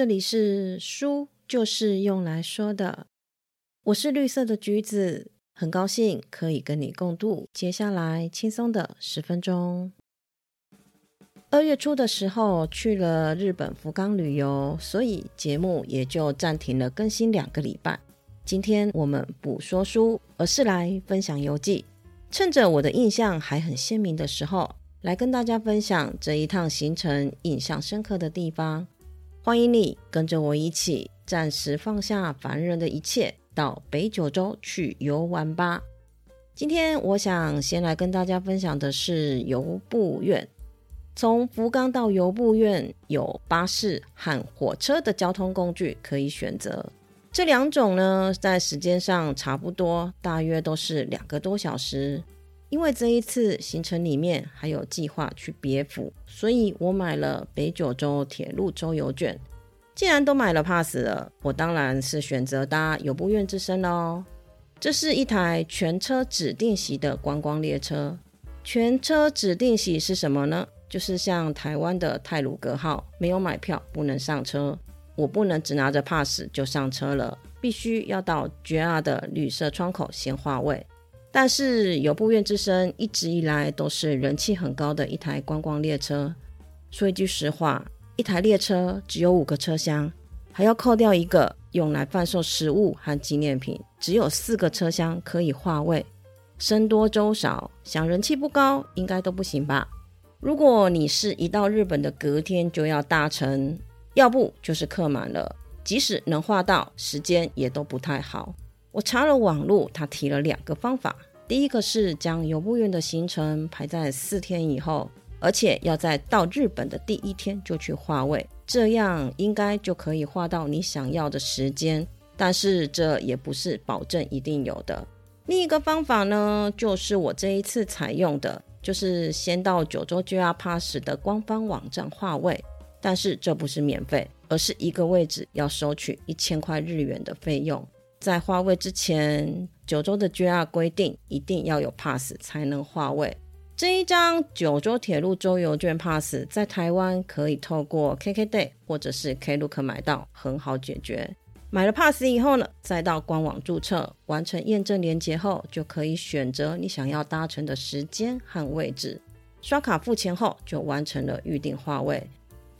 这里是书，就是用来说的。我是绿色的橘子，很高兴可以跟你共度接下来轻松的十分钟。二月初的时候去了日本福冈旅游，所以节目也就暂停了更新两个礼拜。今天我们不说书，而是来分享游记。趁着我的印象还很鲜明的时候，来跟大家分享这一趟行程印象深刻的地方。欢迎你跟着我一起，暂时放下烦人的一切，到北九州去游玩吧。今天我想先来跟大家分享的是游步院。从福冈到游步院有巴士和火车的交通工具可以选择，这两种呢在时间上差不多，大约都是两个多小时。因为这一次行程里面还有计划去别府，所以我买了北九州铁路周游券。既然都买了 pass 了，我当然是选择搭游步院之声喽。这是一台全车指定席的观光列车。全车指定席是什么呢？就是像台湾的泰鲁格号，没有买票不能上车。我不能只拿着 pass 就上车了，必须要到 JR 的绿色窗口先划位。但是游步院之声一直以来都是人气很高的一台观光列车。说一句实话，一台列车只有五个车厢，还要扣掉一个用来贩售食物和纪念品，只有四个车厢可以划位。僧多粥少，想人气不高应该都不行吧？如果你是一到日本的隔天就要搭乘，要不就是客满了，即使能划到，时间也都不太好。我查了网络，他提了两个方法。第一个是将游步院的行程排在四天以后，而且要在到日本的第一天就去划位，这样应该就可以划到你想要的时间。但是这也不是保证一定有的。另一个方法呢，就是我这一次采用的，就是先到九州 JR Pass 的官方网站划位，但是这不是免费，而是一个位置要收取一千块日元的费用。在划位之前，九州的 JR 规定一定要有 pass 才能划位。这一张九州铁路周游券 pass 在台湾可以透过 KKday 或者是 Klook 买到，很好解决。买了 pass 以后呢，再到官网注册，完成验证连接后，就可以选择你想要搭乘的时间和位置。刷卡付钱后，就完成了预定划位。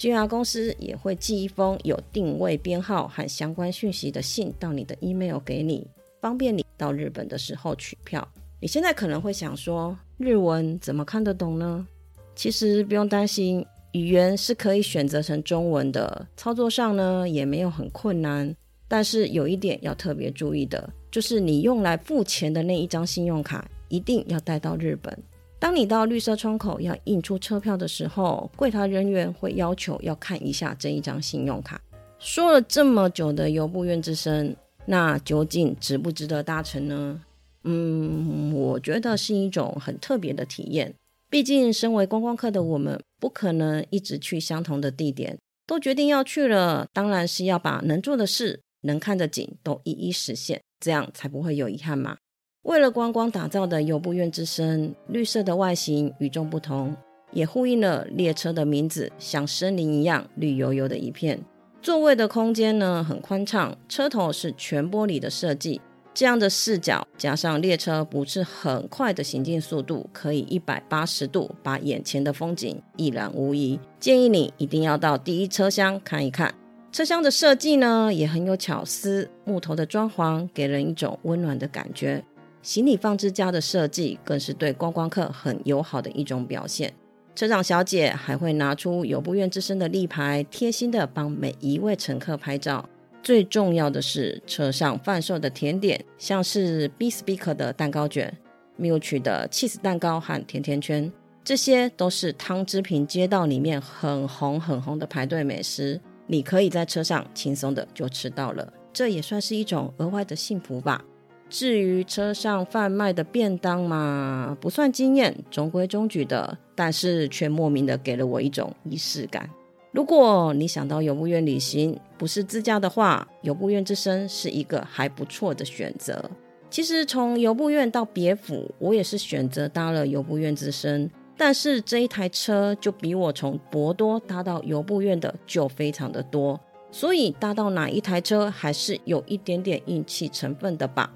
JR 公司也会寄一封有定位编号和相关讯息的信到你的 email 给你，方便你到日本的时候取票。你现在可能会想说，日文怎么看得懂呢？其实不用担心，语言是可以选择成中文的，操作上呢也没有很困难。但是有一点要特别注意的，就是你用来付钱的那一张信用卡一定要带到日本。当你到绿色窗口要印出车票的时候，柜台人员会要求要看一下这一张信用卡。说了这么久的游步院之声，那究竟值不值得搭乘呢？嗯，我觉得是一种很特别的体验。毕竟身为观光客的我们，不可能一直去相同的地点。都决定要去了，当然是要把能做的事、能看的景都一一实现，这样才不会有遗憾嘛。为了观光打造的游步院之声，绿色的外形与众不同，也呼应了列车的名字，像森林一样绿油油的一片。座位的空间呢很宽敞，车头是全玻璃的设计，这样的视角加上列车不是很快的行进速度，可以一百八十度把眼前的风景一览无遗。建议你一定要到第一车厢看一看。车厢的设计呢也很有巧思，木头的装潢给人一种温暖的感觉。行李放置架的设计更是对观光客很友好的一种表现。车长小姐还会拿出游步院之身的立牌，贴心的帮每一位乘客拍照。最重要的是，车上贩售的甜点，像是 B Speaker 的蛋糕卷、Milch 的 cheese 蛋糕和甜甜圈，这些都是汤之平街道里面很红很红的排队美食。你可以在车上轻松的就吃到了，这也算是一种额外的幸福吧。至于车上贩卖的便当嘛，不算惊艳，中规中矩的，但是却莫名的给了我一种仪式感。如果你想到游步院旅行，不是自驾的话，游步院之声是一个还不错的选择。其实从游步院到别府，我也是选择搭了游步院之声，但是这一台车就比我从博多搭到游步院的就非常的多。所以搭到哪一台车还是有一点点运气成分的吧。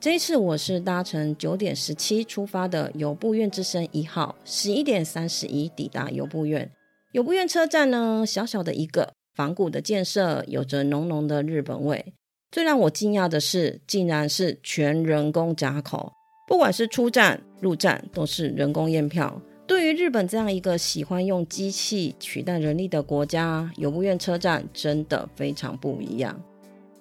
这一次我是搭乘九点十七出发的游步院之声一号，十一点三十一抵达游步院。游步院车站呢，小小的一个，仿古的建设，有着浓浓的日本味。最让我惊讶的是，竟然是全人工闸口，不管是出站、入站，都是人工验票。对于日本这样一个喜欢用机器取代人力的国家，游步院车站真的非常不一样。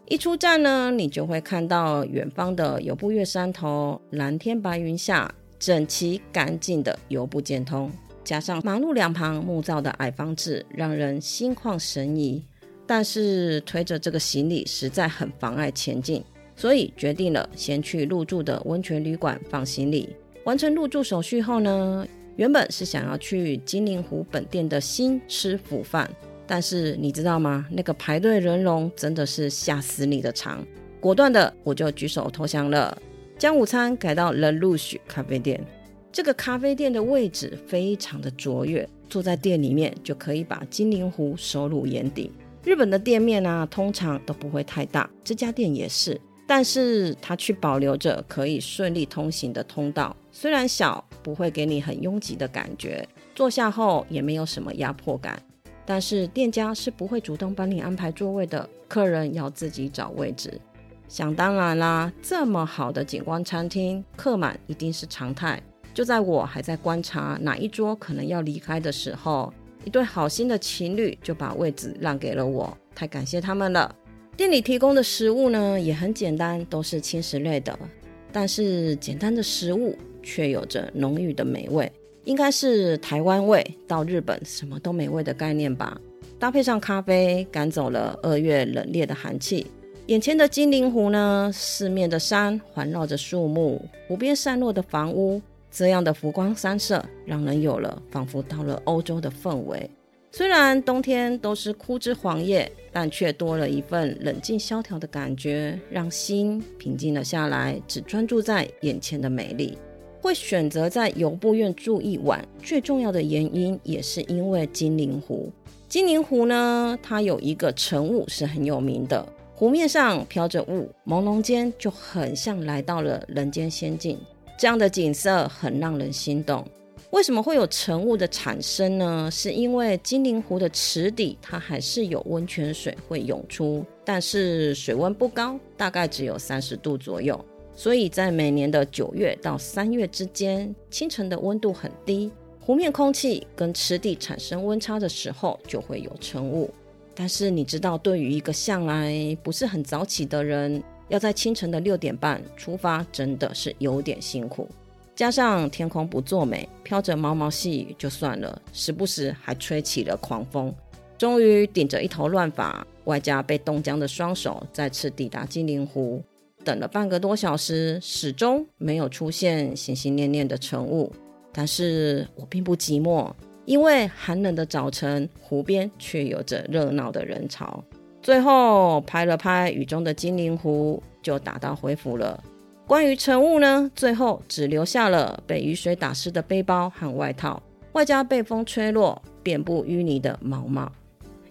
一出站呢，你就会看到远方的游步月山头，蓝天白云下，整齐干净的游步建通，加上马路两旁木造的矮房子，让人心旷神怡。但是推着这个行李实在很妨碍前进，所以决定了先去入住的温泉旅馆放行李。完成入住手续后呢？原本是想要去金陵湖本店的新吃腐饭，但是你知道吗？那个排队人龙真的是吓死你的长，果断的我就举手投降了，将午餐改到了 Lush 咖啡店。这个咖啡店的位置非常的卓越，坐在店里面就可以把金陵湖收入眼底。日本的店面啊，通常都不会太大，这家店也是。但是它却保留着可以顺利通行的通道，虽然小，不会给你很拥挤的感觉，坐下后也没有什么压迫感。但是店家是不会主动帮你安排座位的，客人要自己找位置。想当然啦，这么好的景观餐厅，客满一定是常态。就在我还在观察哪一桌可能要离开的时候，一对好心的情侣就把位置让给了我，太感谢他们了。店里提供的食物呢也很简单，都是轻食类的。但是简单的食物却有着浓郁的美味，应该是台湾味到日本什么都美味的概念吧。搭配上咖啡，赶走了二月冷冽的寒气。眼前的金陵湖呢，四面的山环绕着树木，湖边散落的房屋，这样的浮光山色，让人有了仿佛到了欧洲的氛围。虽然冬天都是枯枝黄叶，但却多了一份冷静萧条的感觉，让心平静了下来，只专注在眼前的美丽。会选择在游步院住一晚，最重要的原因也是因为金陵湖。金陵湖呢，它有一个晨雾是很有名的，湖面上飘着雾，朦胧间就很像来到了人间仙境，这样的景色很让人心动。为什么会有晨雾的产生呢？是因为金陵湖的池底，它还是有温泉水会涌出，但是水温不高，大概只有三十度左右。所以在每年的九月到三月之间，清晨的温度很低，湖面空气跟池底产生温差的时候，就会有晨雾。但是你知道，对于一个向来不是很早起的人，要在清晨的六点半出发，真的是有点辛苦。加上天空不作美，飘着毛毛细雨就算了，时不时还吹起了狂风。终于顶着一头乱发，外加被冻僵的双手，再次抵达金陵湖。等了半个多小时，始终没有出现心心念念的晨雾。但是我并不寂寞，因为寒冷的早晨，湖边却有着热闹的人潮。最后拍了拍雨中的金陵湖，就打道回府了。关于晨雾呢，最后只留下了被雨水打湿的背包和外套，外加被风吹落、遍布淤泥的毛毛。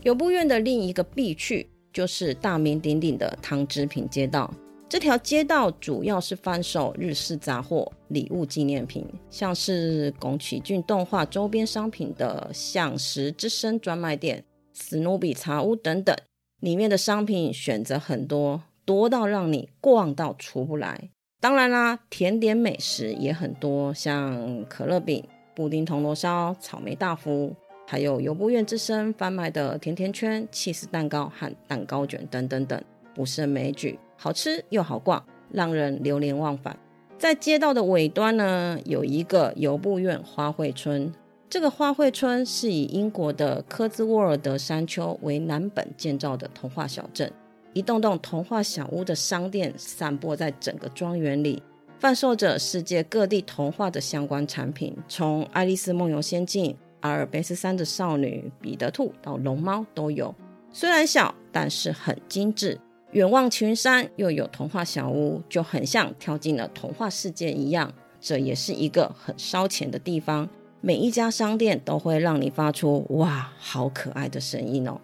游步院的另一个必去就是大名鼎鼎的汤之品街道。这条街道主要是贩售日式杂货、礼物纪念品，像是宫崎骏动画周边商品的向石之声专卖店、史努比茶屋等等。里面的商品选择很多，多到让你逛到出不来。当然啦，甜点美食也很多，像可乐饼、布丁铜锣烧、草莓大福，还有游步院之声贩卖的甜甜圈、气司蛋糕和蛋糕卷等等等，不胜枚举，好吃又好逛，让人流连忘返。在街道的尾端呢，有一个游步院花卉村。这个花卉村是以英国的科兹沃尔德山丘为蓝本建造的童话小镇。一栋栋童话小屋的商店散播在整个庄园里，贩售着世界各地童话的相关产品，从《爱丽丝梦游仙境》、阿尔卑斯山的少女、彼得兔到龙猫都有。虽然小，但是很精致。远望群山，又有童话小屋，就很像跳进了童话世界一样。这也是一个很烧钱的地方，每一家商店都会让你发出“哇，好可爱”的声音哦。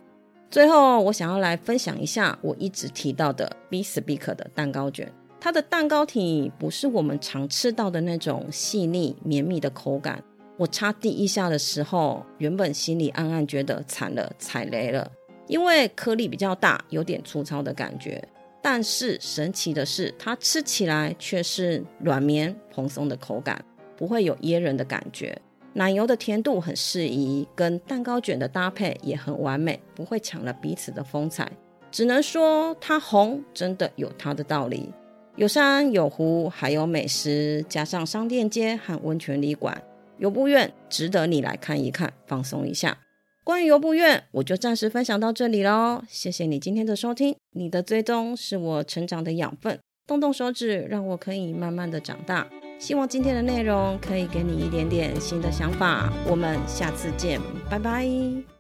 最后，我想要来分享一下我一直提到的 B Speak 的蛋糕卷。它的蛋糕体不是我们常吃到的那种细腻绵密的口感。我插第一下的时候，原本心里暗暗觉得惨了，踩雷了，因为颗粒比较大，有点粗糙的感觉。但是神奇的是，它吃起来却是软绵蓬松的口感，不会有噎人的感觉。奶油的甜度很适宜，跟蛋糕卷的搭配也很完美，不会抢了彼此的风采。只能说它红真的有它的道理，有山有湖，还有美食，加上商店街和温泉旅馆，游步院值得你来看一看，放松一下。关于游步院，我就暂时分享到这里喽。谢谢你今天的收听，你的追踪是我成长的养分，动动手指，让我可以慢慢的长大。希望今天的内容可以给你一点点新的想法。我们下次见，拜拜。